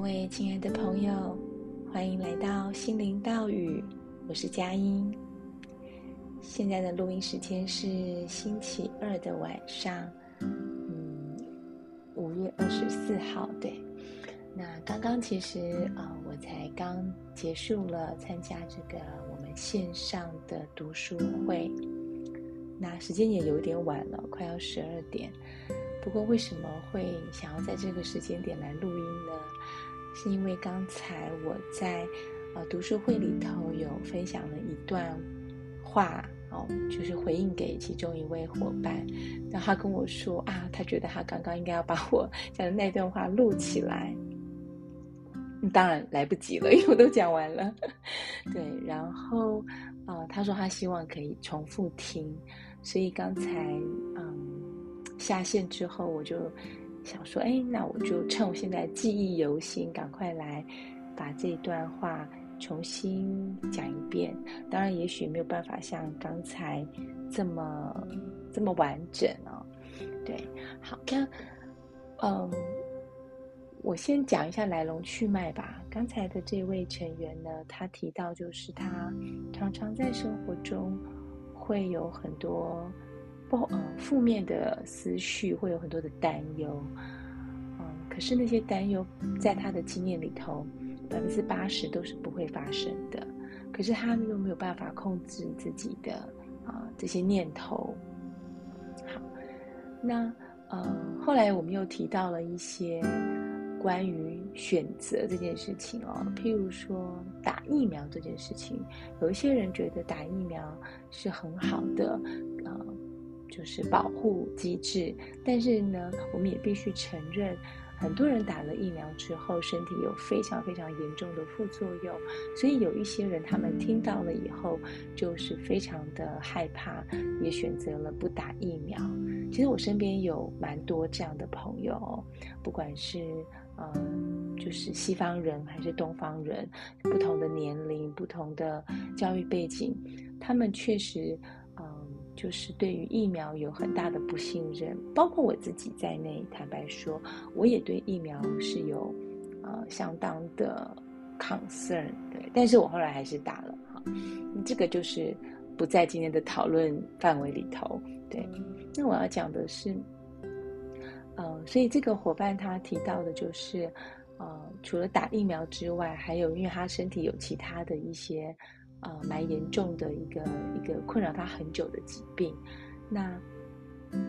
各位亲爱的朋友，欢迎来到心灵道语，我是佳音。现在的录音时间是星期二的晚上，嗯，五月二十四号。对，那刚刚其实啊、我才刚结束了参加这个我们线上的读书会，那时间也有点晚了，快要十二点。不过为什么会想要在这个时间点来录音呢？是因为刚才我在呃读书会里头有分享了一段话哦，就是回应给其中一位伙伴，然后他跟我说啊，他觉得他刚刚应该要把我讲的那段话录起来，当然来不及了，因为我都讲完了。对，然后呃，他说他希望可以重复听，所以刚才嗯。下线之后，我就想说，哎，那我就趁我现在记忆犹新，赶快来把这段话重新讲一遍。当然，也许没有办法像刚才这么这么完整哦。对，好，那嗯，我先讲一下来龙去脉吧。刚才的这位成员呢，他提到就是他常常在生活中会有很多。不，嗯，负面的思绪会有很多的担忧，嗯，可是那些担忧在他的经验里头，百分之八十都是不会发生的。可是他又没有办法控制自己的啊这些念头。好，那呃，后来我们又提到了一些关于选择这件事情哦，譬如说打疫苗这件事情，有一些人觉得打疫苗是很好的，就是保护机制，但是呢，我们也必须承认，很多人打了疫苗之后，身体有非常非常严重的副作用，所以有一些人他们听到了以后，就是非常的害怕，也选择了不打疫苗。其实我身边有蛮多这样的朋友，不管是嗯，就是西方人还是东方人，不同的年龄、不同的教育背景，他们确实。就是对于疫苗有很大的不信任，包括我自己在内。坦白说，我也对疫苗是有呃相当的 concern，对。但是我后来还是打了哈。这个就是不在今天的讨论范围里头，对。那我要讲的是，呃，所以这个伙伴他提到的就是，呃，除了打疫苗之外，还有因为他身体有其他的一些。呃，蛮严重的一个一个困扰他很久的疾病，那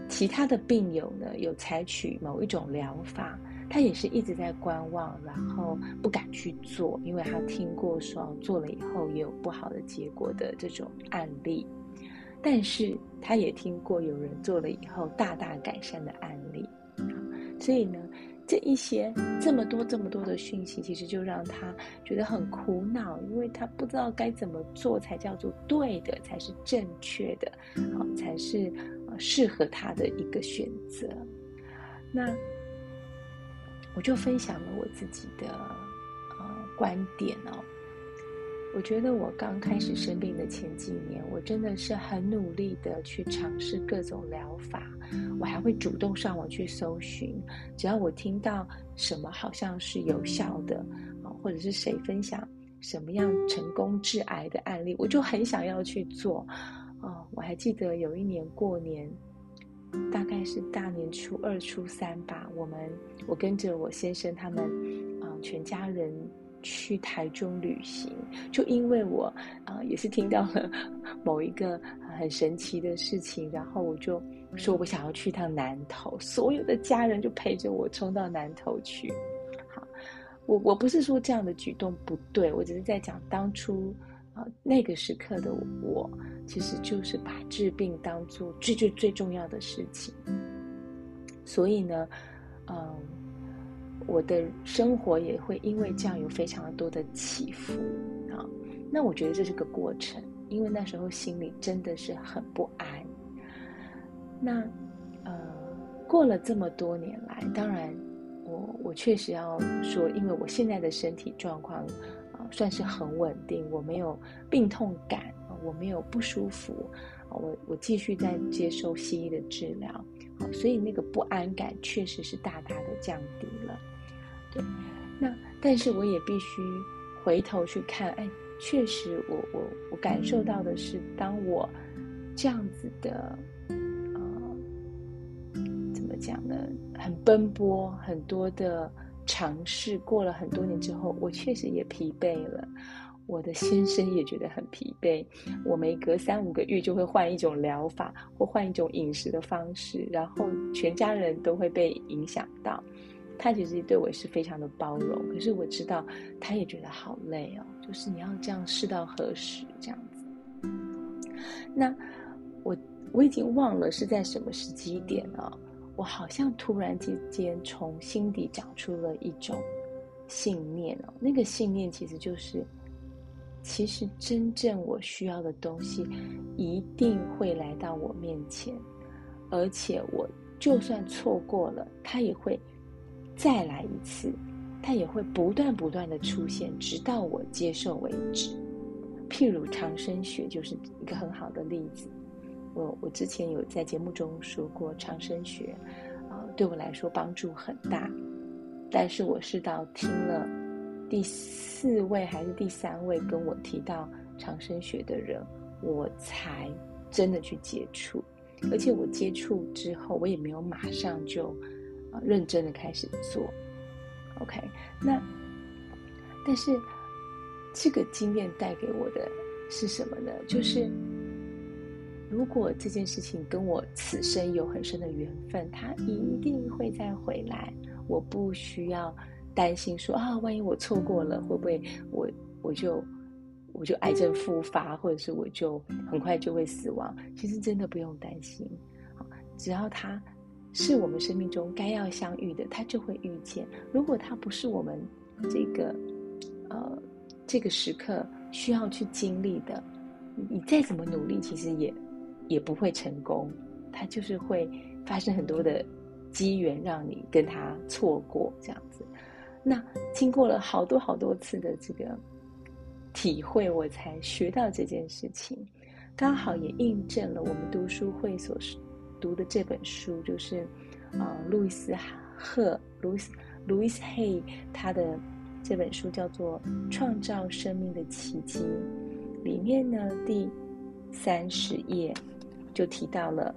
其他的病友呢，有采取某一种疗法，他也是一直在观望，然后不敢去做，因为他听过说做了以后也有不好的结果的这种案例，但是他也听过有人做了以后大大改善的案例，所以呢。这一些这么多这么多的讯息，其实就让他觉得很苦恼，因为他不知道该怎么做才叫做对的，才是正确的，好，才是适合他的一个选择。那我就分享了我自己的呃观点哦。我觉得我刚开始生病的前几年，我真的是很努力的去尝试各种疗法，我还会主动上网去搜寻，只要我听到什么好像是有效的啊，或者是谁分享什么样成功治癌的案例，我就很想要去做。啊，我还记得有一年过年，大概是大年初二、初三吧，我们我跟着我先生他们啊，全家人。去台中旅行，就因为我啊、也是听到了 某一个很神奇的事情，然后我就说我想要去趟南投，所有的家人就陪着我冲到南投去。好，我我不是说这样的举动不对，我只是在讲当初啊、那个时刻的我，其实就是把治病当做最最最重要的事情。所以呢，嗯、我的生活也会因为这样有非常多的起伏啊，那我觉得这是个过程，因为那时候心里真的是很不安。那呃，过了这么多年来，当然我我确实要说，因为我现在的身体状况啊算是很稳定，我没有病痛感，我没有不舒服，我我继续在接受西医的治疗，所以那个不安感确实是大大的降低了。对，那但是我也必须回头去看，哎，确实我，我我我感受到的是，当我这样子的，呃，怎么讲呢？很奔波，很多的尝试，过了很多年之后，我确实也疲惫了。我的先生也觉得很疲惫，我每隔三五个月就会换一种疗法或换一种饮食的方式，然后全家人都会被影响到。他其实对我是非常的包容，可是我知道他也觉得好累哦，就是你要这样试到何时这样子。那我我已经忘了是在什么时机点了，我好像突然之间从心底长出了一种信念哦，那个信念其实就是。其实，真正我需要的东西，一定会来到我面前，而且我就算错过了，它也会再来一次，它也会不断不断的出现，直到我接受为止。譬如长生学就是一个很好的例子。我我之前有在节目中说过，长生学啊，对我来说帮助很大，但是我是到听了。第四位还是第三位跟我提到长生学的人，我才真的去接触。而且我接触之后，我也没有马上就啊认真的开始做。OK，那但是这个经验带给我的是什么呢？就是如果这件事情跟我此生有很深的缘分，它一定会再回来。我不需要。担心说啊，万一我错过了，会不会我我就我就癌症复发，或者是我就很快就会死亡？其实真的不用担心，只要他是我们生命中该要相遇的，他就会遇见。如果他不是我们这个呃这个时刻需要去经历的，你再怎么努力，其实也也不会成功。他就是会发生很多的机缘，让你跟他错过这样子。那经过了好多好多次的这个体会，我才学到这件事情，刚好也印证了我们读书会所读的这本书，就是啊，路易斯·赫，路易斯·路易斯·黑他的这本书叫做《创造生命的奇迹》，里面呢第三十页就提到了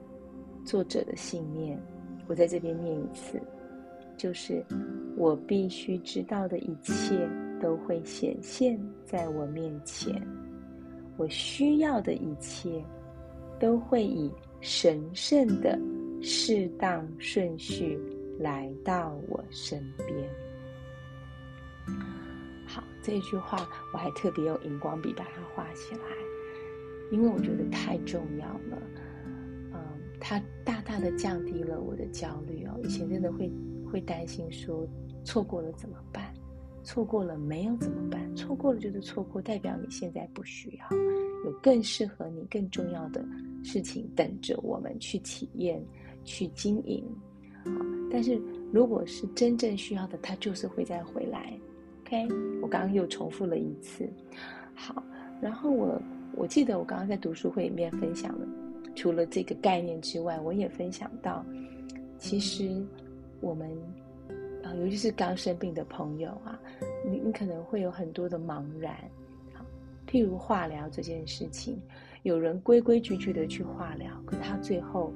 作者的信念，我在这边念一次。就是我必须知道的一切都会显现在我面前，我需要的一切都会以神圣的适当顺序来到我身边。好，这句话我还特别用荧光笔把它画起来，因为我觉得太重要了。嗯，它大大的降低了我的焦虑哦，以前真的会。会担心说错过了怎么办？错过了没有怎么办？错过了就是错过，代表你现在不需要，有更适合你、更重要的事情等着我们去体验、去经营。但是如果是真正需要的，它就是会再回来。OK，我刚刚又重复了一次。好，然后我我记得我刚刚在读书会里面分享了，除了这个概念之外，我也分享到，其实。我们啊，尤其是刚生病的朋友啊，你你可能会有很多的茫然。譬如化疗这件事情，有人规规矩矩的去化疗，可他最后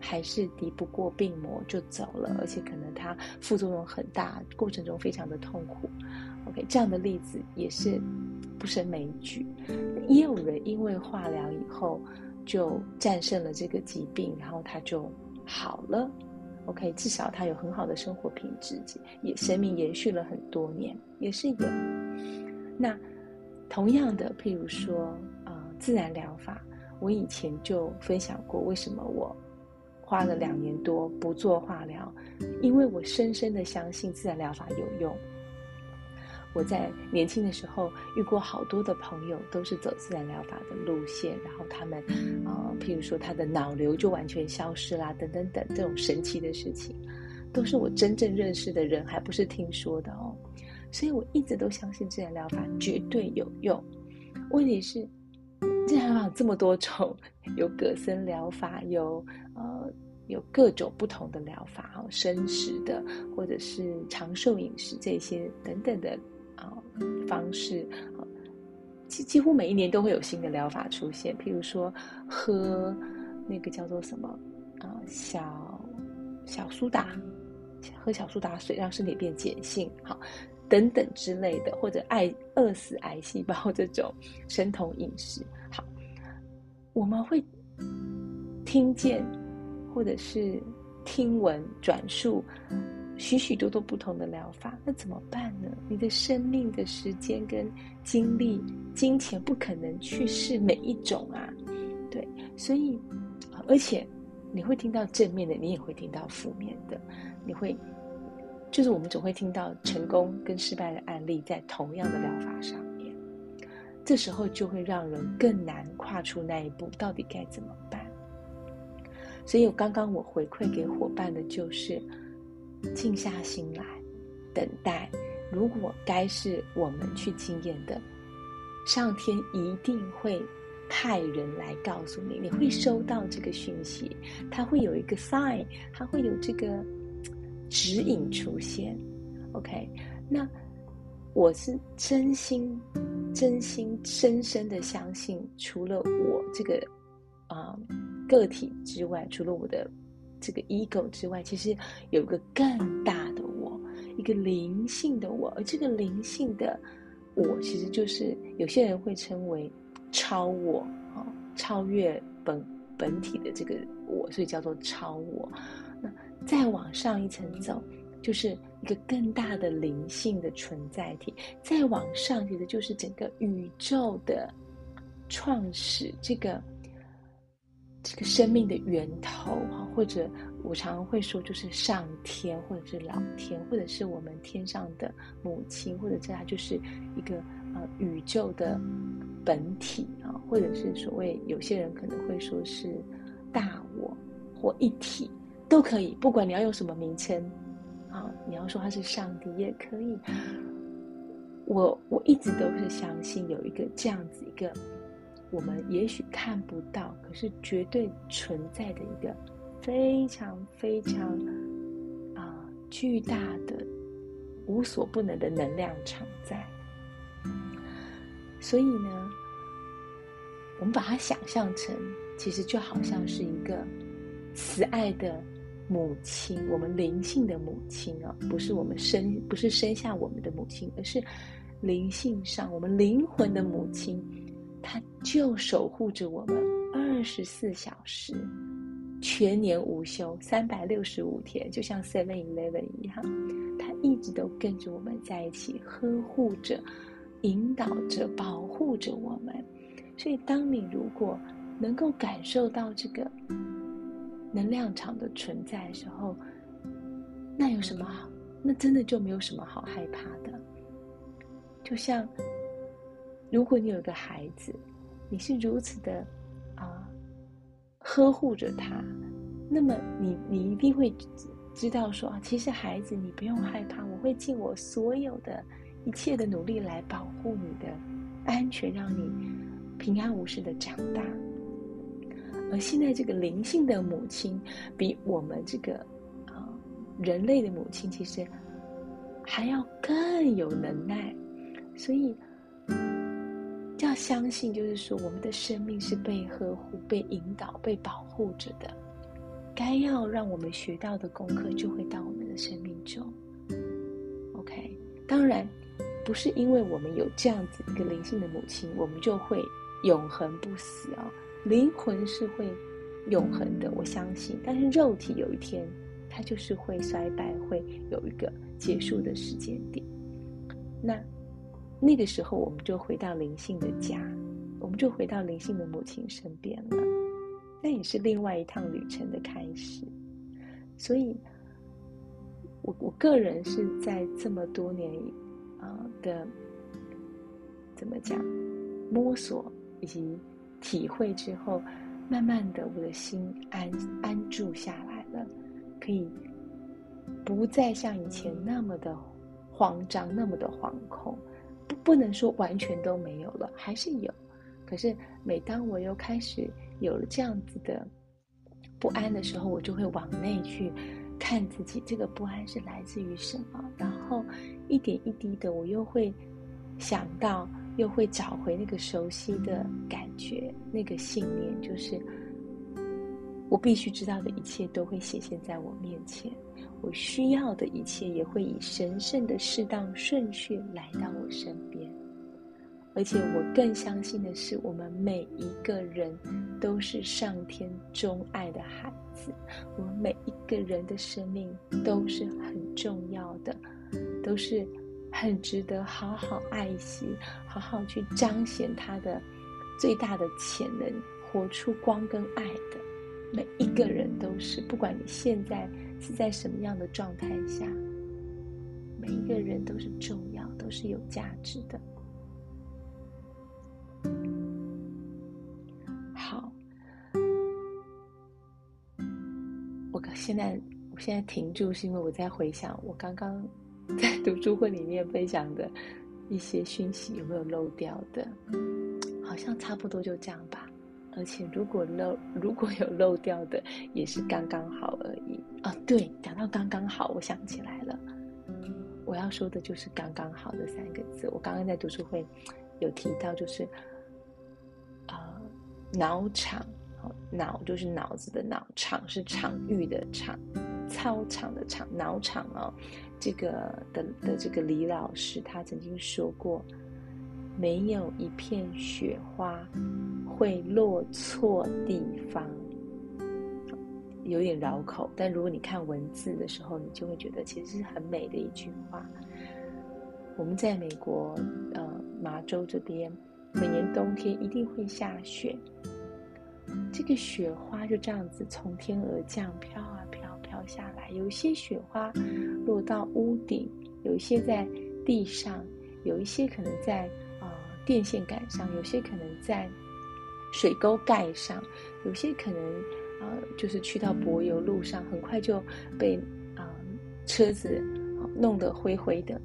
还是敌不过病魔就走了，而且可能他副作用很大，过程中非常的痛苦。OK，这样的例子也是不胜枚举。也有人因为化疗以后就战胜了这个疾病，然后他就好了。OK，至少他有很好的生活品质，也生命延续了很多年，也是有。那同样的，譬如说，呃，自然疗法，我以前就分享过，为什么我花了两年多不做化疗，因为我深深的相信自然疗法有用。我在年轻的时候遇过好多的朋友，都是走自然疗法的路线，然后他们，呃，譬如说他的脑瘤就完全消失啦，等等等，这种神奇的事情，都是我真正认识的人，还不是听说的哦。所以我一直都相信自然疗法绝对有用。问题是，自然疗法这么多种，有葛森疗法，有呃有各种不同的疗法，哈，生食的或者是长寿饮食这些等等的方式，几几乎每一年都会有新的疗法出现。譬如说，喝那个叫做什么啊，小小苏打，喝小苏打水让身体变碱性，好，等等之类的，或者爱饿死癌细胞这种生酮饮食，好，我们会听见。或者是听闻转述许许多多不同的疗法，那怎么办呢？你的生命的时间跟精力、金钱不可能去试每一种啊，对，所以而且你会听到正面的，你也会听到负面的，你会就是我们总会听到成功跟失败的案例在同样的疗法上面，这时候就会让人更难跨出那一步，到底该怎么办？所以，我刚刚我回馈给伙伴的就是静下心来，等待。如果该是我们去经验的，上天一定会派人来告诉你，你会收到这个讯息，它会有一个 sign，它会有这个指引出现。OK，那我是真心、真心、深深的相信，除了我这个啊。个体之外，除了我的这个 ego 之外，其实有一个更大的我，一个灵性的我。而这个灵性的我，其实就是有些人会称为超我啊，超越本本体的这个我，所以叫做超我。那再往上一层走，就是一个更大的灵性的存在体。再往上，其实就是整个宇宙的创始这个。这个生命的源头哈，或者我常常会说，就是上天，或者是老天，或者是我们天上的母亲，或者这它就是一个呃宇宙的本体啊，或者是所谓有些人可能会说是大我或一体都可以，不管你要用什么名称啊，你要说它是上帝也可以。我我一直都是相信有一个这样子一个。我们也许看不到，可是绝对存在的一个非常非常啊、巨大的、无所不能的能量场在。所以呢，我们把它想象成，其实就好像是一个慈爱的母亲，我们灵性的母亲啊，不是我们生，不是生下我们的母亲，而是灵性上我们灵魂的母亲。他就守护着我们二十四小时，全年无休，三百六十五天，就像 Seven Eleven 一样，他一直都跟着我们在一起，呵护着、引导着、保护着我们。所以，当你如果能够感受到这个能量场的存在的时候，那有什么好？那真的就没有什么好害怕的。就像。如果你有个孩子，你是如此的啊呵护着他，那么你你一定会知道说，其实孩子你不用害怕，我会尽我所有的一切的努力来保护你的安全，让你平安无事的长大。而现在这个灵性的母亲，比我们这个啊人类的母亲，其实还要更有能耐，所以。要相信，就是说，我们的生命是被呵护、被引导、被保护着的。该要让我们学到的功课，就会到我们的生命中。OK，当然，不是因为我们有这样子一个灵性的母亲，我们就会永恒不死、哦。灵魂是会永恒的，我相信。但是肉体有一天，它就是会衰败，会有一个结束的时间点。那。那个时候，我们就回到灵性的家，我们就回到灵性的母亲身边了。那也是另外一趟旅程的开始。所以，我我个人是在这么多年啊、的怎么讲摸索以及体会之后，慢慢的我的心安安住下来了，可以不再像以前那么的慌张，那么的惶恐。不能说完全都没有了，还是有。可是每当我又开始有了这样子的不安的时候，我就会往内去看自己，这个不安是来自于什么？然后一点一滴的，我又会想到，又会找回那个熟悉的感觉，那个信念，就是我必须知道的一切都会显现在我面前，我需要的一切也会以神圣的适当顺序来到我身边。而且我更相信的是，我们每一个人都是上天钟爱的孩子，我们每一个人的生命都是很重要的，都是很值得好好爱惜、好好去彰显他的最大的潜能，活出光跟爱的。每一个人都是，不管你现在是在什么样的状态下，每一个人都是重要，都是有价值的。好，我现在，我现在停住，是因为我在回想我刚刚 在读书会里面分享的一些讯息有没有漏掉的？好像差不多就这样吧。而且如果漏，如果有漏掉的，也是刚刚好而已。啊，对，讲到刚刚好，我想起来了，我要说的就是“刚刚好”的三个字。我刚刚在读书会有提到，就是啊，脑场。脑就是脑子的脑，场是场域的场，操场的场，脑场哦。这个的的这个李老师他曾经说过，没有一片雪花会落错地方，有点绕口，但如果你看文字的时候，你就会觉得其实是很美的一句话。我们在美国呃麻州这边，每年冬天一定会下雪。这个雪花就这样子从天而降，飘啊飘，飘下来。有些雪花落到屋顶，有一些在地上，有一些可能在、电线杆上，有些可能在水沟盖上，有些可能啊、呃、就是去到柏油路上，很快就被啊、车子弄得灰灰的。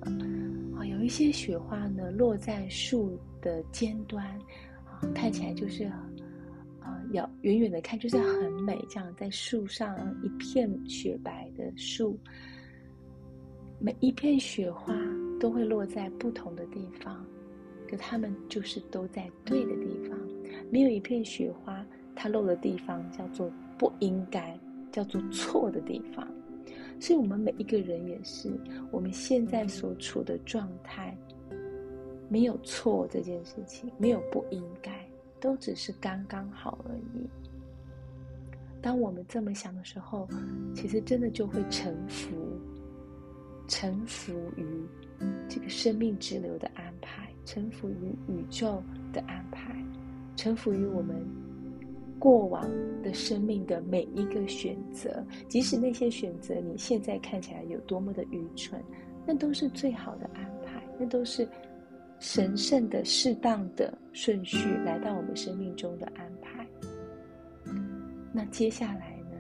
啊，有一些雪花呢落在树的尖端，啊，看起来就是啊。要远远的看，就是很美。这样在树上一片雪白的树，每一片雪花都会落在不同的地方，可他们就是都在对的地方。没有一片雪花，它落的地方叫做不应该，叫做错的地方。所以，我们每一个人也是，我们现在所处的状态，没有错这件事情，没有不应该。都只是刚刚好而已。当我们这么想的时候，其实真的就会臣服，臣服于这个生命之流的安排，臣服于宇宙的安排，臣服于我们过往的生命的每一个选择，即使那些选择你现在看起来有多么的愚蠢，那都是最好的安排，那都是。神圣的、适当的顺序来到我们生命中的安排。那接下来呢？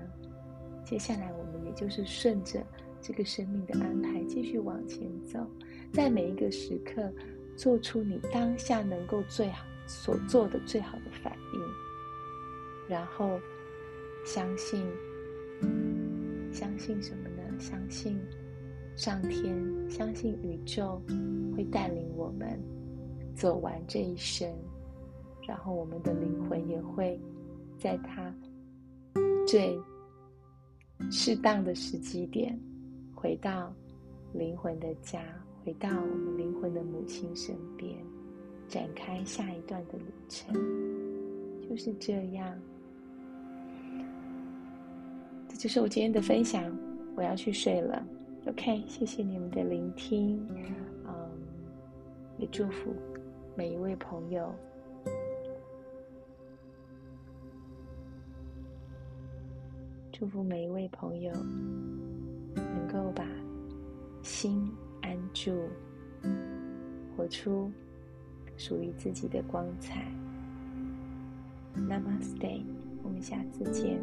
接下来我们也就是顺着这个生命的安排继续往前走，在每一个时刻做出你当下能够最好所做的最好的反应，然后相信，相信什么呢？相信。上天相信宇宙会带领我们走完这一生，然后我们的灵魂也会在它最适当的时机点回到灵魂的家，回到我们灵魂的母亲身边，展开下一段的旅程。就是这样，这就是我今天的分享。我要去睡了。OK，谢谢你们的聆听，嗯，也祝福每一位朋友，祝福每一位朋友能够把心安住，活出属于自己的光彩。Namaste，我们下次见。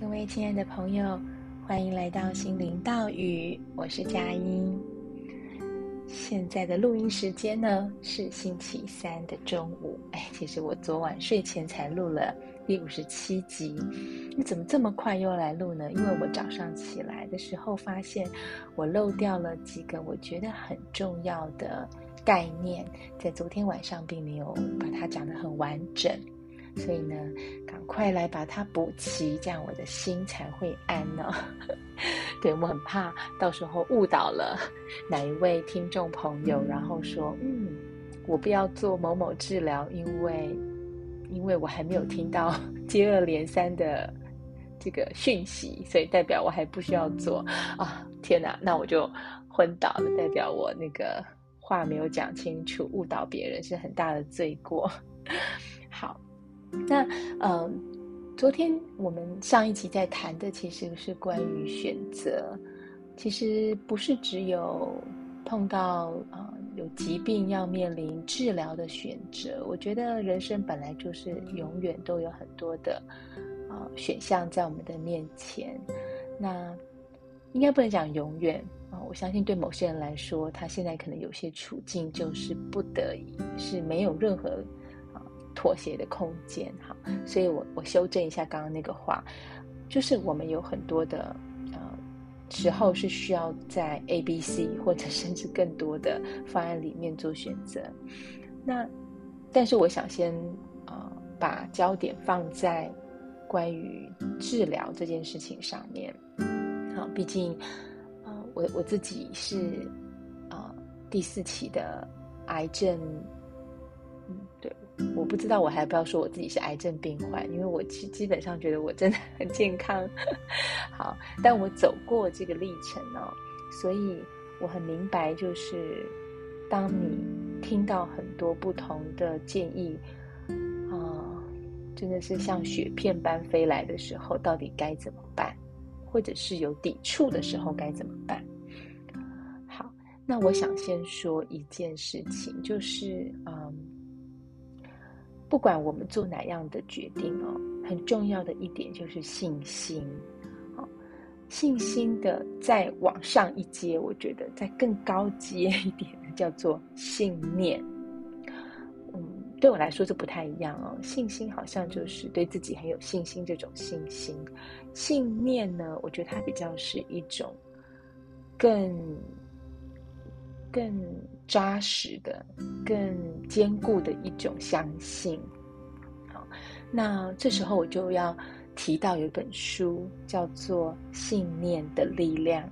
各位亲爱的朋友，欢迎来到心灵道语，我是佳音。现在的录音时间呢是星期三的中午。哎，其实我昨晚睡前才录了第五十七集，你怎么这么快又来录呢？因为我早上起来的时候发现我漏掉了几个我觉得很重要的概念，在昨天晚上并没有把它讲得很完整。所以呢，赶快来把它补齐，这样我的心才会安呢。对，我很怕到时候误导了哪一位听众朋友，然后说，嗯，我不要做某某治疗，因为因为我还没有听到接二连三的这个讯息，所以代表我还不需要做啊！天哪，那我就昏倒了，代表我那个话没有讲清楚，误导别人是很大的罪过。好。那呃，昨天我们上一集在谈的其实是关于选择，其实不是只有碰到啊、有疾病要面临治疗的选择。我觉得人生本来就是永远都有很多的啊、选项在我们的面前。那应该不能讲永远啊、我相信对某些人来说，他现在可能有些处境就是不得已，是没有任何。妥协的空间，哈，所以我我修正一下刚刚那个话，就是我们有很多的呃时候是需要在 A、B、C 或者甚至更多的方案里面做选择。那但是我想先呃把焦点放在关于治疗这件事情上面，好，毕竟、呃、我我自己是啊、呃、第四期的癌症，我不知道我还不要说我自己是癌症病患，因为我基基本上觉得我真的很健康。好，但我走过这个历程哦，所以我很明白，就是当你听到很多不同的建议啊、真的是像雪片般飞来的时候，到底该怎么办？或者是有抵触的时候该怎么办？好，那我想先说一件事情，就是嗯。不管我们做哪样的决定哦，很重要的一点就是信心。信心的再往上一阶，我觉得再更高阶一点叫做信念。嗯，对我来说这不太一样哦。信心好像就是对自己很有信心这种信心，信念呢，我觉得它比较是一种更。更扎实的、更坚固的一种相信。好，那这时候我就要提到有一本书，叫做《信念的力量》。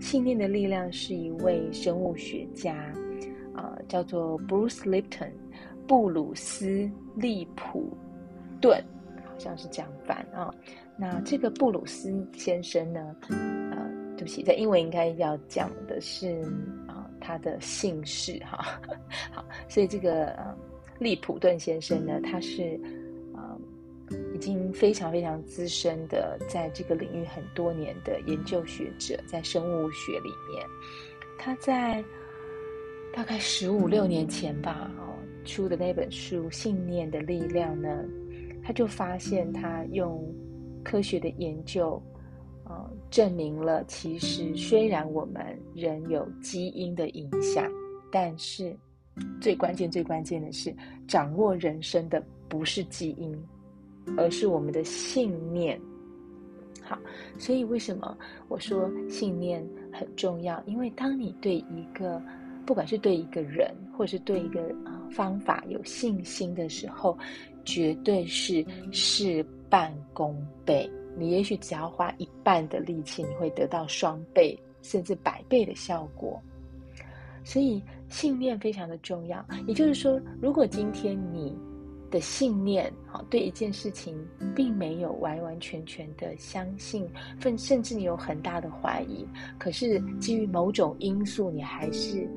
《信念的力量》是一位生物学家，啊、叫做 Bruce Lipton，布鲁斯利普顿，好像是这样翻啊。那这个布鲁斯先生呢，呃，对不起，在英文应该要讲的是。他的姓氏哈，好，所以这个呃，利普顿先生呢，他是呃，已经非常非常资深的，在这个领域很多年的研究学者，在生物学里面，他在大概十五六年前吧，哦，出的那本书《信念的力量》呢，他就发现他用科学的研究。呃，证明了其实虽然我们人有基因的影响，但是最关键、最关键的是，掌握人生的不是基因，而是我们的信念。好，所以为什么我说信念很重要？因为当你对一个，不管是对一个人，或是对一个啊方法有信心的时候，绝对是事半功倍。你也许只要花一半的力气，你会得到双倍甚至百倍的效果。所以信念非常的重要。也就是说，如果今天你的信念好，对一件事情并没有完完全全的相信，甚甚至你有很大的怀疑，可是基于某种因素，你还是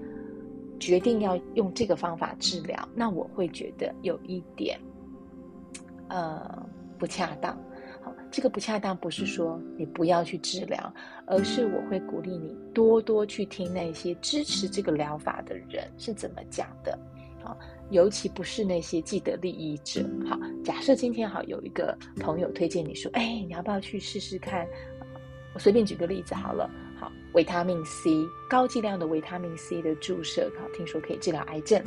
决定要用这个方法治疗，那我会觉得有一点呃不恰当。这个不恰当，不是说你不要去治疗，而是我会鼓励你多多去听那些支持这个疗法的人是怎么讲的，啊，尤其不是那些既得利益者。好，假设今天好有一个朋友推荐你说，哎，你要不要去试试看我随便举个例子好了，好，维他命 C 高剂量的维他命 C 的注射，好，听说可以治疗癌症。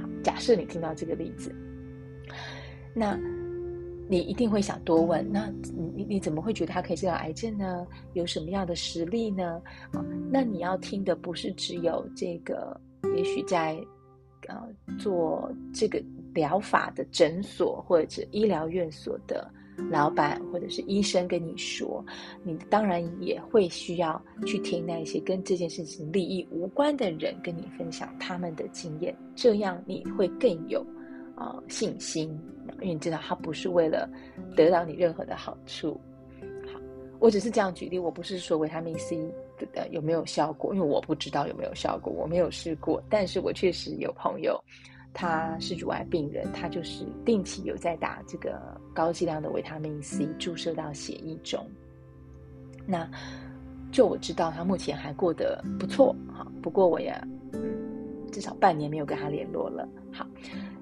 好，假设你听到这个例子，那你一定会想多问，那你你你怎么会觉得它可以治疗癌症呢？有什么样的实例呢？啊，那你要听的不是只有这个，也许在呃做这个疗法的诊所或者医疗院所的。老板或者是医生跟你说，你当然也会需要去听那些跟这件事情利益无关的人跟你分享他们的经验，这样你会更有啊、信心，因为你知道他不是为了得到你任何的好处。好，我只是这样举例，我不是说维他命 C 的有没有效果，因为我不知道有没有效果，我没有试过，但是我确实有朋友。他是乳癌病人，他就是定期有在打这个高剂量的维他命 C 注射到血液中。那就我知道，他目前还过得不错，好，不过我也，至少半年没有跟他联络了。好，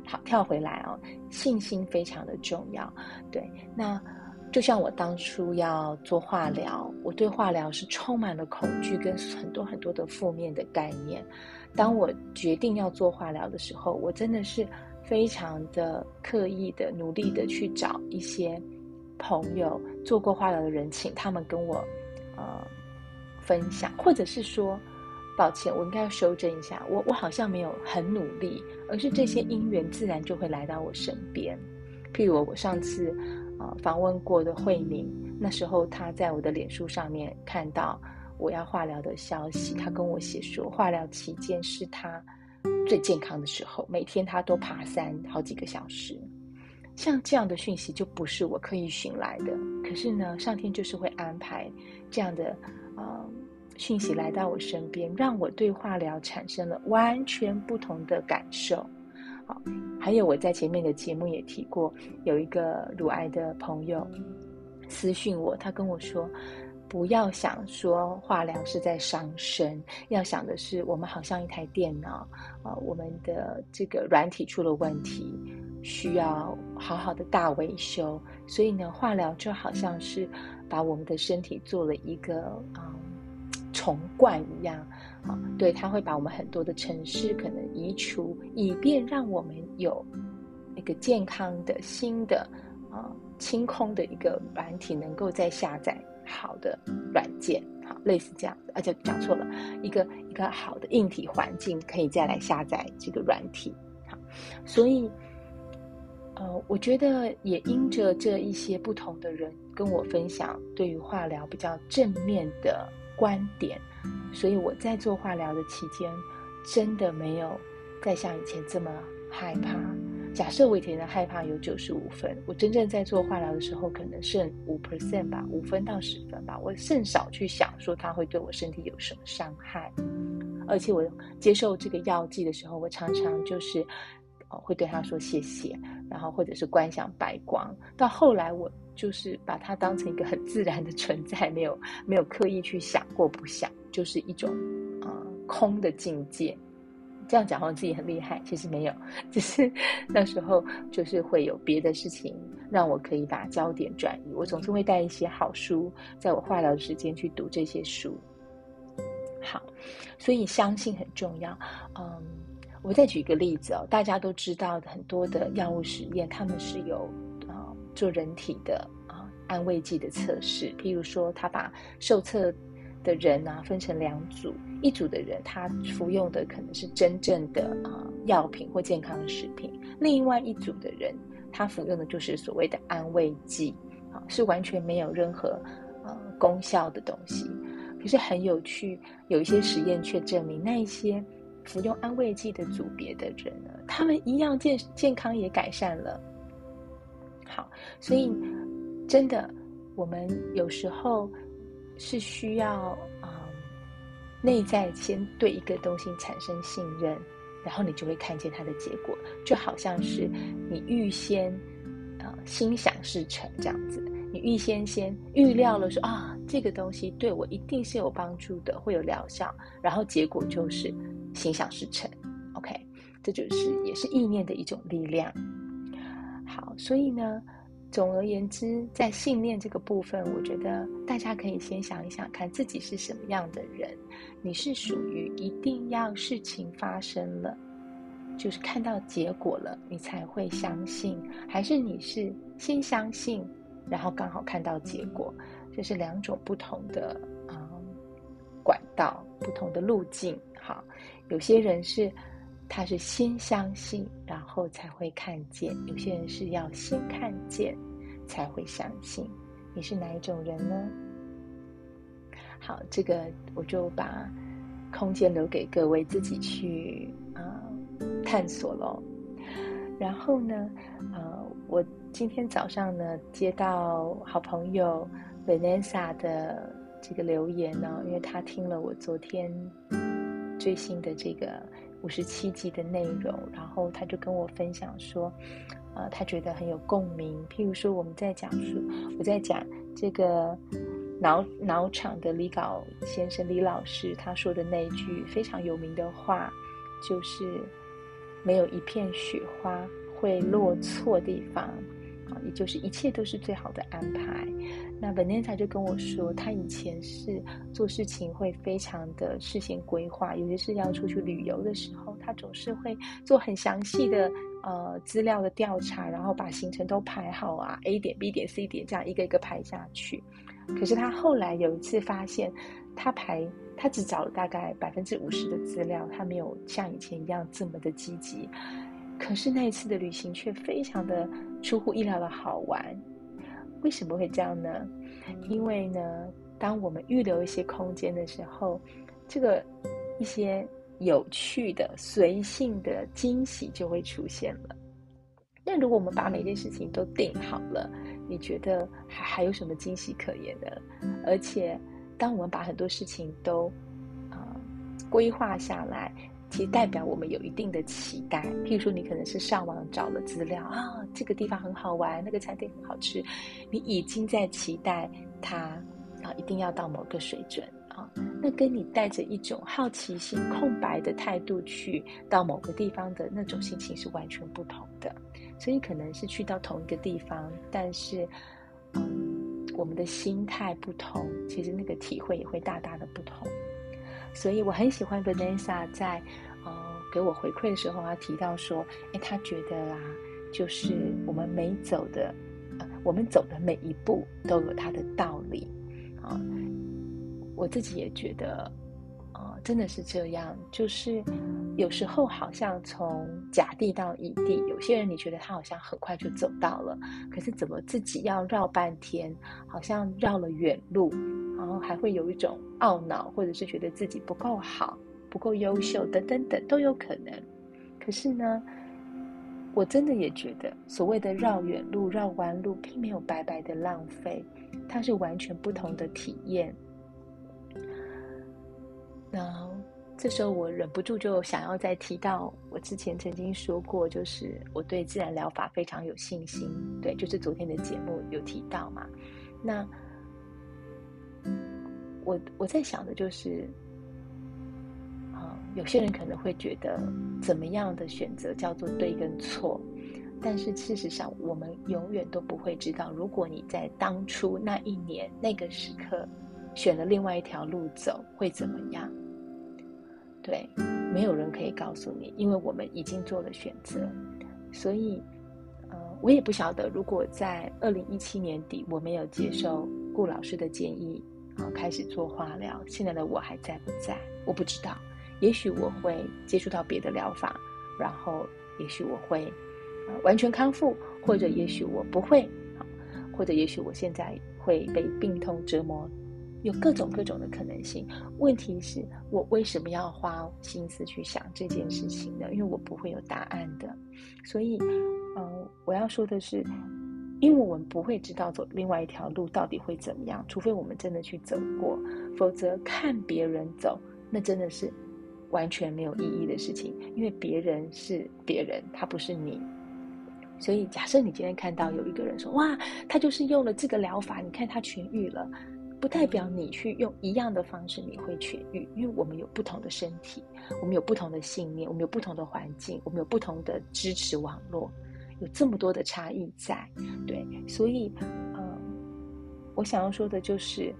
好，跳回来哦，信心非常的重要。对，那就像我当初要做化疗，我对化疗是充满了恐惧跟很多很多的负面的概念。当我决定要做化疗的时候，我真的是非常的刻意的、努力的去找一些朋友做过化疗的人，请他们跟我呃分享，或者是说，抱歉，我应该要修正一下，我我好像没有很努力，而是这些因缘自然就会来到我身边。譬如我上次呃访问过的慧明，那时候他在我的脸书上面看到。我要化疗的消息，他跟我写说，化疗期间是他最健康的时候，每天他都爬山好几个小时。像这样的讯息就不是我刻意寻来的，可是呢，上天就是会安排这样的呃讯息来到我身边，让我对化疗产生了完全不同的感受。好，还有我在前面的节目也提过，有一个乳癌的朋友私讯我，他跟我说。不要想说化疗是在伤身，要想的是我们好像一台电脑啊、我们的这个软体出了问题，需要好好的大维修。所以呢，化疗就好像是把我们的身体做了一个啊、重灌一样啊、对，它会把我们很多的城市可能移除，以便让我们有一个健康的新的啊、清空的一个软体能够再下载。好的软件，好，类似这样子，而且讲错了，一个一个好的硬体环境可以再来下载这个软体，好，所以，呃，我觉得也因着这一些不同的人跟我分享对于化疗比较正面的观点，所以我在做化疗的期间，真的没有再像以前这么害怕。假设我以前的害怕有九十五分，我真正在做化疗的时候，可能剩五 percent 吧，五分到十分吧。我甚少去想说它会对我身体有什么伤害，而且我接受这个药剂的时候，我常常就是，哦，会对他说谢谢，然后或者是观想白光。到后来，我就是把它当成一个很自然的存在，没有没有刻意去想过不想，就是一种呃空的境界。这样讲好像自己很厉害，其实没有，只是 那时候就是会有别的事情让我可以把焦点转移。我总是会带一些好书，在我化疗的时间去读这些书。好，所以相信很重要。嗯，我再举一个例子哦，大家都知道很多的药物实验，他们是有啊、做人体的啊安慰剂的测试，譬如说他把受测。的人啊，分成两组，一组的人他服用的可能是真正的啊、药品或健康食品，另外一组的人他服用的就是所谓的安慰剂，啊，是完全没有任何呃功效的东西。可是很有趣，有一些实验却证明，那一些服用安慰剂的组别的人呢，他们一样健健康也改善了。好，所以真的，我们有时候。是需要嗯，内在先对一个东西产生信任，然后你就会看见它的结果，就好像是你预先呃心想事成这样子，你预先先预料了说啊，这个东西对我一定是有帮助的，会有疗效，然后结果就是心想事成。OK，这就是也是意念的一种力量。好，所以呢。总而言之，在信念这个部分，我觉得大家可以先想一想，看自己是什么样的人。你是属于一定要事情发生了，就是看到结果了，你才会相信，还是你是先相信，然后刚好看到结果？这是两种不同的啊、管道，不同的路径。好，有些人是。他是先相信，然后才会看见；有些人是要先看见，才会相信。你是哪一种人呢？好，这个我就把空间留给各位自己去啊、探索喽。然后呢，呃，我今天早上呢接到好朋友 Vanessa 的这个留言呢，因为他听了我昨天最新的这个。五十七集的内容，然后他就跟我分享说，呃，他觉得很有共鸣。譬如说，我们在讲述，我在讲这个脑脑场的李稿先生李老师他说的那一句非常有名的话，就是没有一片雪花会落错地方，也就是一切都是最好的安排。那 Vanessa 就跟我说，他以前是做事情会非常的事先规划，有些是要出去旅游的时候，他总是会做很详细的呃资料的调查，然后把行程都排好啊，A 点、B 点、C 点这样一个一个排下去。可是他后来有一次发现，他排他只找了大概百分之五十的资料，他没有像以前一样这么的积极。可是那一次的旅行却非常的出乎意料的好玩。为什么会这样呢？因为呢，当我们预留一些空间的时候，这个一些有趣的、随性的惊喜就会出现了。那如果我们把每件事情都定好了，你觉得还还有什么惊喜可言呢？而且，当我们把很多事情都啊、规划下来。其实代表我们有一定的期待，譬如说你可能是上网找了资料啊，这个地方很好玩，那个餐厅很好吃，你已经在期待它啊，一定要到某个水准啊。那跟你带着一种好奇心、空白的态度去到某个地方的那种心情是完全不同的。所以可能是去到同一个地方，但是嗯，我们的心态不同，其实那个体会也会大大的不同。所以我很喜欢 Vanessa 在，呃，给我回馈的时候，他提到说，哎，他觉得啦，就是我们每走的，呃，我们走的每一步都有它的道理，啊，我自己也觉得。真的是这样，就是有时候好像从甲地到乙地，有些人你觉得他好像很快就走到了，可是怎么自己要绕半天，好像绕了远路，然后还会有一种懊恼，或者是觉得自己不够好、不够优秀等等等都有可能。可是呢，我真的也觉得所谓的绕远路、绕弯路，并没有白白的浪费，它是完全不同的体验。那这时候我忍不住就想要再提到，我之前曾经说过，就是我对自然疗法非常有信心。对，就是昨天的节目有提到嘛。那我我在想的就是，啊，有些人可能会觉得怎么样的选择叫做对跟错，但是事实上我们永远都不会知道，如果你在当初那一年那个时刻选了另外一条路走，会怎么样？对，没有人可以告诉你，因为我们已经做了选择，所以，呃，我也不晓得，如果在二零一七年底我没有接受顾老师的建议，啊，开始做化疗，现在的我还在不在？我不知道，也许我会接触到别的疗法，然后也许我会，呃，完全康复，或者也许我不会，啊，或者也许我现在会被病痛折磨。有各种各种的可能性。问题是我为什么要花心思去想这件事情呢？因为我不会有答案的。所以，嗯、呃，我要说的是，因为我们不会知道走另外一条路到底会怎么样，除非我们真的去走过，否则看别人走，那真的是完全没有意义的事情。因为别人是别人，他不是你。所以，假设你今天看到有一个人说：“哇，他就是用了这个疗法，你看他痊愈了。”不代表你去用一样的方式你会痊愈，因为我们有不同的身体，我们有不同的信念，我们有不同的环境，我们有不同的支持网络。有这么多的差异在，对，所以，呃，我想要说的就是，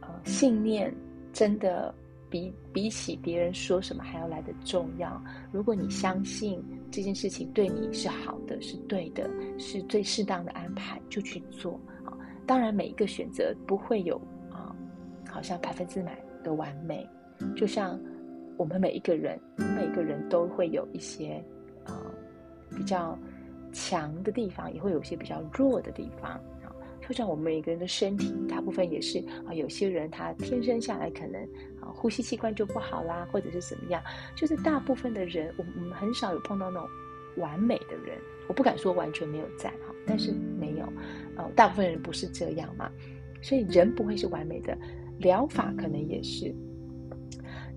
呃，信念真的比比起别人说什么还要来得重要。如果你相信这件事情对你是好的，是对的，是最适当的安排，就去做。当然，每一个选择不会有啊，好像百分之百的完美，就像。我们每一个人，每个人都会有一些啊、比较强的地方，也会有一些比较弱的地方啊。就像我们每个人的身体，大部分也是啊，有些人他天生下来可能啊呼吸器官就不好啦，或者是怎么样。就是大部分的人，我们很少有碰到那种完美的人。我不敢说完全没有在哈，但是没有啊，大部分人不是这样嘛。所以人不会是完美的，疗法可能也是。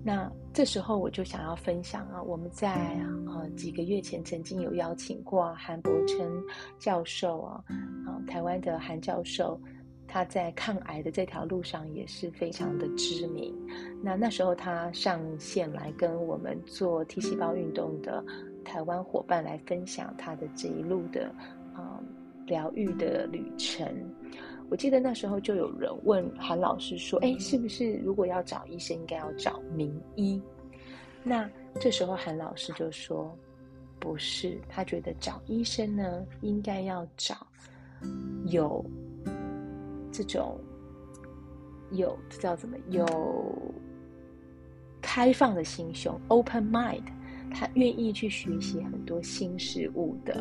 那这时候我就想要分享啊，我们在呃几个月前曾经有邀请过韩柏檉教授啊，啊台湾的韩教授，他在抗癌的这条路上也是非常的知名。那那时候他上线来跟我们做 T 细胞运动的台湾伙伴来分享他的这一路的啊疗愈的旅程。我记得那时候就有人问韩老师说：“哎，是不是如果要找医生，应该要找名医？”那这时候韩老师就说：“不是，他觉得找医生呢，应该要找有这种有这叫怎么有开放的心胸 （open mind）。”他愿意去学习很多新事物的，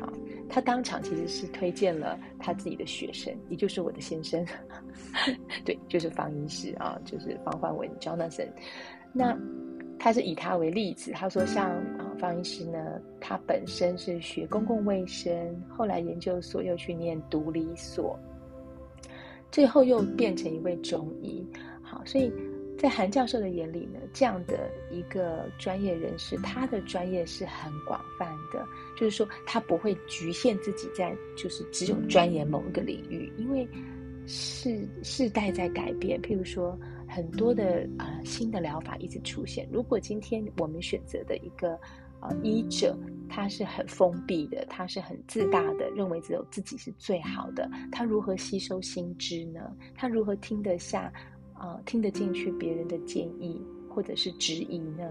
啊，他当场其实是推荐了他自己的学生，也就是我的先生，对，就是方医师啊，就是方焕文 Jonathan。那他是以他为例子，他说像啊方医师呢，他本身是学公共卫生，后来研究所又去念毒理所，最后又变成一位中医，好，所以。在韩教授的眼里呢，这样的一个专业人士，他的专业是很广泛的，就是说他不会局限自己在就是只有钻研某一个领域，因为世世代在改变，譬如说很多的呃新的疗法一直出现。如果今天我们选择的一个呃医者，他是很封闭的，他是很自大的，认为只有自己是最好的，他如何吸收新知呢？他如何听得下？啊、听得进去别人的建议或者是质疑呢？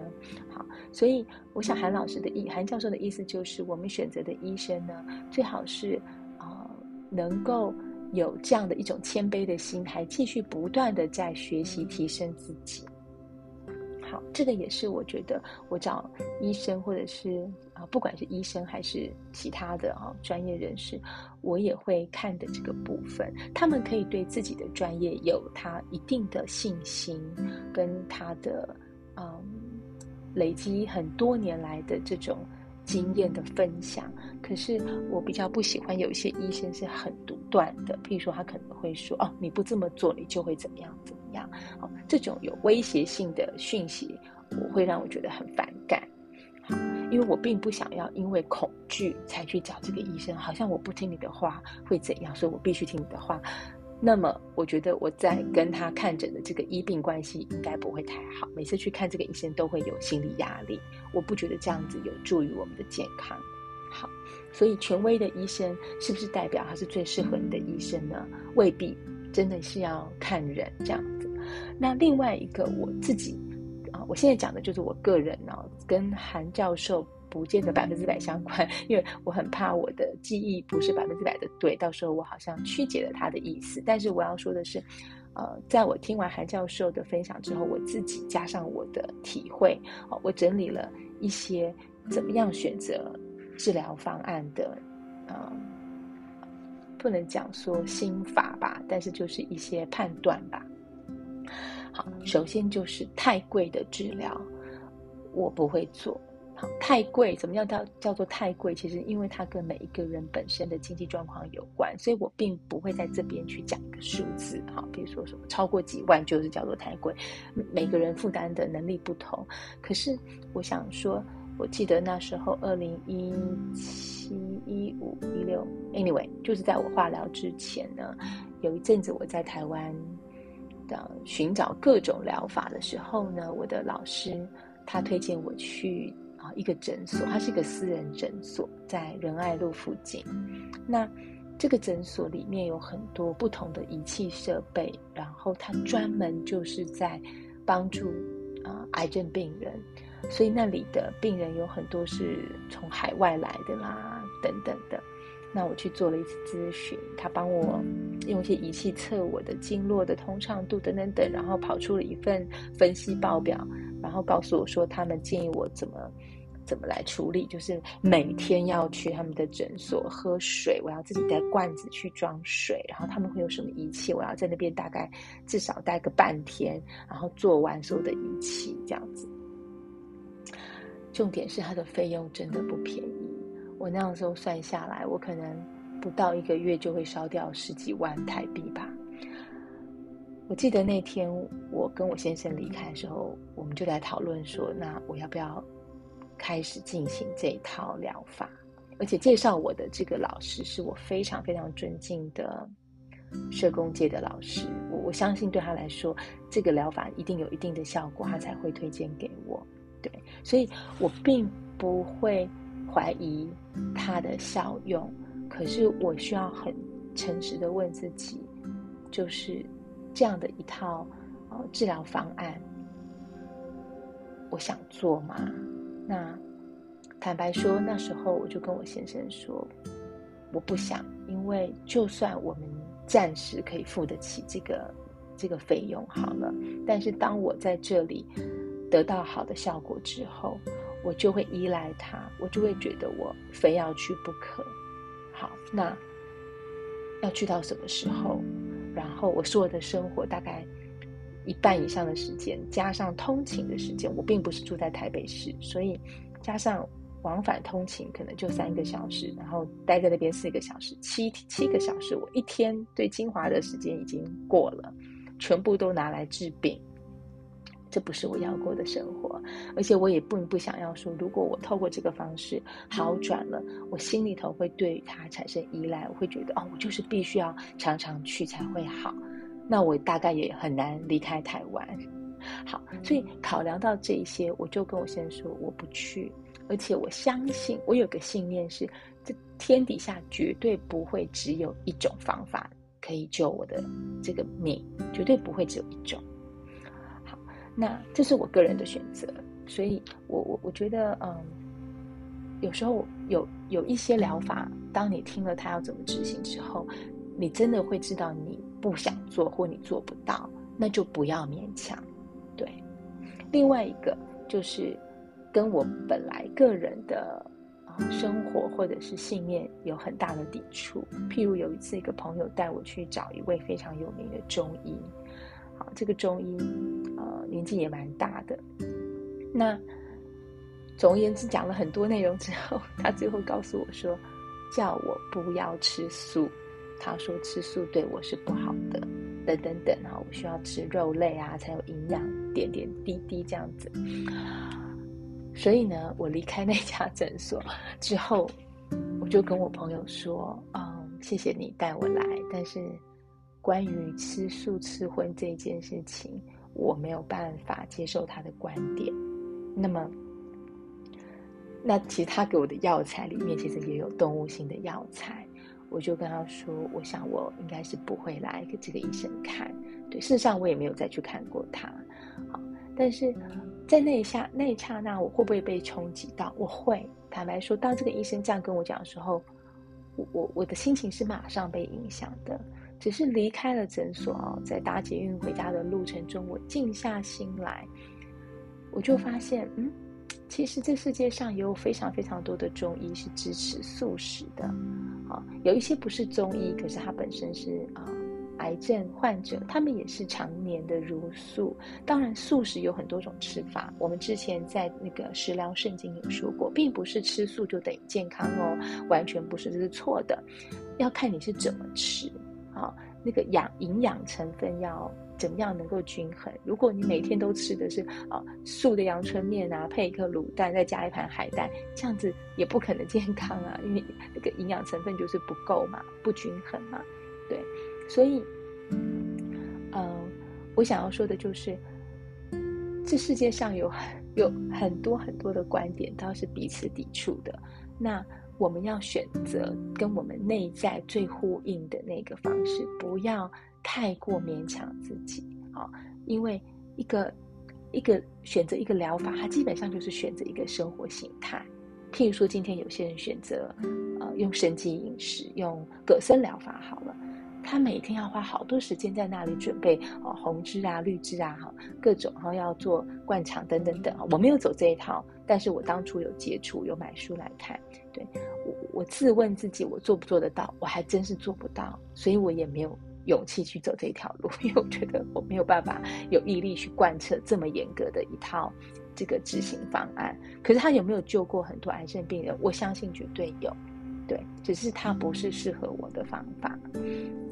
好，所以我想韩老师的意，韩教授的意思就是，我们选择的医生呢，最好是啊、能够有这样的一种谦卑的心，还继续不断的在学习提升自己。好，这个也是我觉得我找医生或者是啊，不管是医生还是其他的啊专业人士，我也会看的这个部分。他们可以对自己的专业有他一定的信心，跟他的嗯累积很多年来的这种经验的分享。可是我比较不喜欢有一些医生是很独断的，譬如说他可能会说哦，你不这么做，你就会怎么样怎么。样，好，这种有威胁性的讯息，我会让我觉得很反感。好，因为我并不想要因为恐惧才去找这个医生，好像我不听你的话会怎样，所以我必须听你的话。那么，我觉得我在跟他看诊的这个医病关系应该不会太好。每次去看这个医生都会有心理压力，我不觉得这样子有助于我们的健康。好，所以权威的医生是不是代表他是最适合你的医生呢？未必。真的是要看人这样子。那另外一个我自己啊，我现在讲的就是我个人呢、跟韩教授不见得百分之百相关，因为我很怕我的记忆不是百分之百的对，到时候我好像曲解了他的意思。但是我要说的是，呃，在我听完韩教授的分享之后，我自己加上我的体会，哦，我整理了一些怎么样选择治疗方案的，呃。不能讲说心法吧，但是就是一些判断吧。好，首先就是太贵的治疗，我不会做。太贵，怎么样叫叫做太贵？其实因为它跟每一个人本身的经济状况有关，所以我并不会在这边去讲一个数字。好，比如说什么超过几万就是叫做太贵，每个人负担的能力不同。可是我想说。我记得那时候，二零一七、一五、一六，anyway，就是在我化疗之前呢，有一阵子我在台湾的寻找各种疗法的时候呢，我的老师他推荐我去一个诊所，它是一个私人诊所，在仁爱路附近。那这个诊所里面有很多不同的仪器设备，然后它专门就是在帮助啊癌症病人，所以那里的病人有很多是从海外来的啦，等等的。那我去做了一次咨询，他帮我用一些仪器测我的经络的通畅度等等等，然后跑出了一份分析报表，然后告诉我说他们建议我怎么怎么来处理，就是每天要去他们的诊所喝水，我要自己带罐子去装水，然后他们会有什么仪器，我要在那边大概至少待个半天，然后做完所有的仪器这样子。重点是它的费用真的不便宜。我那时候算下来，我可能不到一个月就会烧掉十几万台币吧。我记得那天我跟我先生离开的时候，我们就来讨论说，那我要不要开始进行这一套疗法？而且介绍我的这个老师是我非常非常尊敬的社工界的老师，我我相信对他来说，这个疗法一定有一定的效果，他才会推荐给我。对，所以我并不会。怀疑它的效用，可是我需要很诚实的问自己，就是这样的一套呃治疗方案，我想做吗？那坦白说，那时候我就跟我先生说，我不想，因为就算我们暂时可以付得起这个这个费用好了，但是当我在这里得到好的效果之后。我就会依赖他，我就会觉得我非要去不可。好，那要去到什么时候？然后我所有的生活大概一半以上的时间，加上通勤的时间，我并不是住在台北市，所以加上往返通勤可能就三个小时，然后待在那边四个小时，七七个小时，我一天对精华的时间已经过了，全部都拿来治病。这不是我要过的生活，而且我也并不想要说，如果我透过这个方式好转了，我心里头会对他产生依赖，我会觉得哦，我就是必须要常常去才会好，那我大概也很难离开台湾。好，所以考量到这些，我就跟我先生说我不去，而且我相信，我有个信念是，这天底下绝对不会只有一种方法可以救我的这个命，绝对不会只有一种。好那这是我个人的选择，所以我我我觉得，嗯，有时候有有一些疗法，当你听了他要怎么执行之后，你真的会知道你不想做或你做不到，那就不要勉强。对，另外一个就是跟我本来个人的啊生活或者是信念有很大的抵触。譬如有一次，一个朋友带我去找一位非常有名的中医。好，这个中医，呃，年纪也蛮大的。那总而言之，讲了很多内容之后，他最后告诉我说，叫我不要吃素。他说吃素对我是不好的，等等等啊，我需要吃肉类啊，才有营养，点点滴滴这样子。所以呢，我离开那家诊所之后，我就跟我朋友说，嗯，谢谢你带我来，但是。关于吃素吃荤这件事情，我没有办法接受他的观点。那么，那其他给我的药材里面其实也有动物性的药材，我就跟他说，我想我应该是不会来给这个医生看。对，事实上我也没有再去看过他。好，但是在那一下那一刹那，我会不会被冲击到？我会。坦白说，当这个医生这样跟我讲的时候，我我我的心情是马上被影响的。只是离开了诊所哦，在搭捷运回家的路程中，我静下心来，我就发现，嗯，其实这世界上也有非常非常多的中医是支持素食的，啊，有一些不是中医，可是它本身是啊，癌症患者，他们也是常年的茹素。当然，素食有很多种吃法，我们之前在那个食疗圣经有说过，并不是吃素就等于健康哦，完全不是，这是错的，要看你是怎么吃。啊，那个养营养成分要怎么样能够均衡？如果你每天都吃的是啊素的阳春面啊，配一颗卤蛋，再加一盘海带，这样子也不可能健康啊，因为那个营养成分就是不够嘛，不均衡嘛。对，所以，嗯，我想要说的就是，这世界上有很有很多很多的观点都是彼此抵触的。那我们要选择跟我们内在最呼应的那个方式，不要太过勉强自己啊！因为一个一个选择一个疗法，它基本上就是选择一个生活形态。譬如说，今天有些人选择呃用生机饮食，用葛森疗法好了。他每天要花好多时间在那里准备哦，红汁啊、绿汁啊，哈，各种，然后要做灌肠等等等。我没有走这一套，但是我当初有接触，有买书来看。对，我，我自问自己，我做不做得到？我还真是做不到，所以我也没有勇气去走这一条路，因为我觉得我没有办法有毅力去贯彻这么严格的一套这个执行方案。可是他有没有救过很多癌症病人？我相信绝对有。对，只是他不是适合我的方法。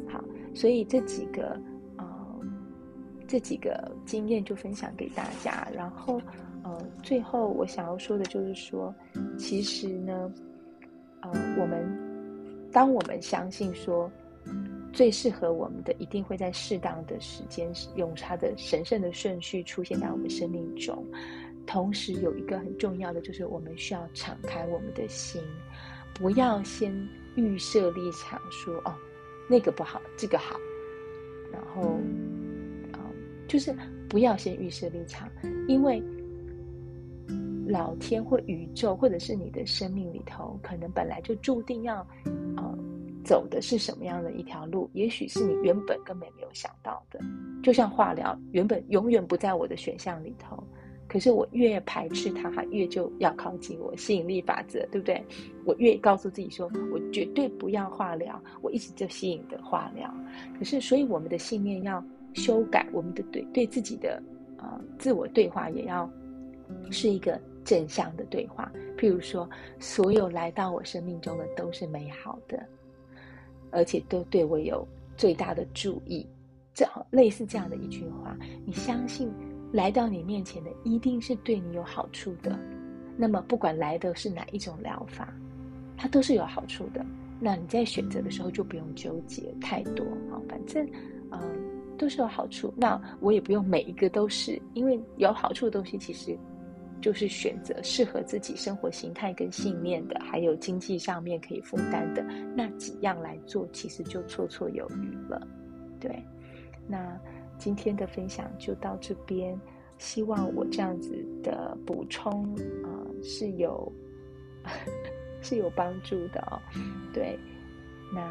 好，所以这几个呃，这几个经验就分享给大家。然后呃，最后我想要说的就是说，其实呢，呃，我们当我们相信说最适合我们的一定会在适当的时间用它的神圣的顺序出现在我们生命中。同时有一个很重要的就是我们需要敞开我们的心。不要先预设立场说，哦，那个不好，这个好，然后，嗯，就是不要先预设立场，因为老天或宇宙或者是你的生命里头，可能本来就注定要，呃，走的是什么样的一条路，也许是你原本根本没有想到的，就像化疗，原本永远不在我的选项里头。可是我越排斥它，它越就要靠近我。吸引力法则，对不对？我越告诉自己说，我绝对不要化疗，我一直就吸引的化疗。可是，所以我们的信念要修改，我们的对对自己的呃自我对话也要是一个正向的对话。譬如说，所有来到我生命中的都是美好的，而且都对我有最大的注意。这类似这样的一句话，你相信？来到你面前的一定是对你有好处的，那么不管来的是哪一种疗法，它都是有好处的。那你在选择的时候就不用纠结太多啊，反正嗯、都是有好处。那我也不用每一个都是，因为有好处的东西其实就是选择适合自己生活形态跟信念的，还有经济上面可以负担的那几样来做，其实就绰绰有余了。对，那。今天的分享就到这边，希望我这样子的补充啊、是有 是有帮助的哦。对，那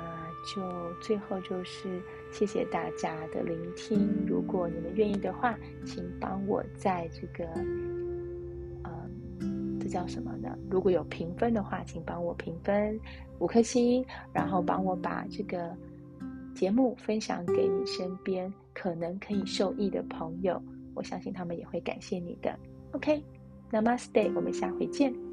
就最后就是谢谢大家的聆听。如果你们愿意的话，请帮我在这个、这叫什么呢？如果有评分的话，请帮我评分五颗星，然后帮我把这个节目分享给你身边。可能可以受益的朋友，我相信他们也会感谢你的。OK，Namaste，我们下回见。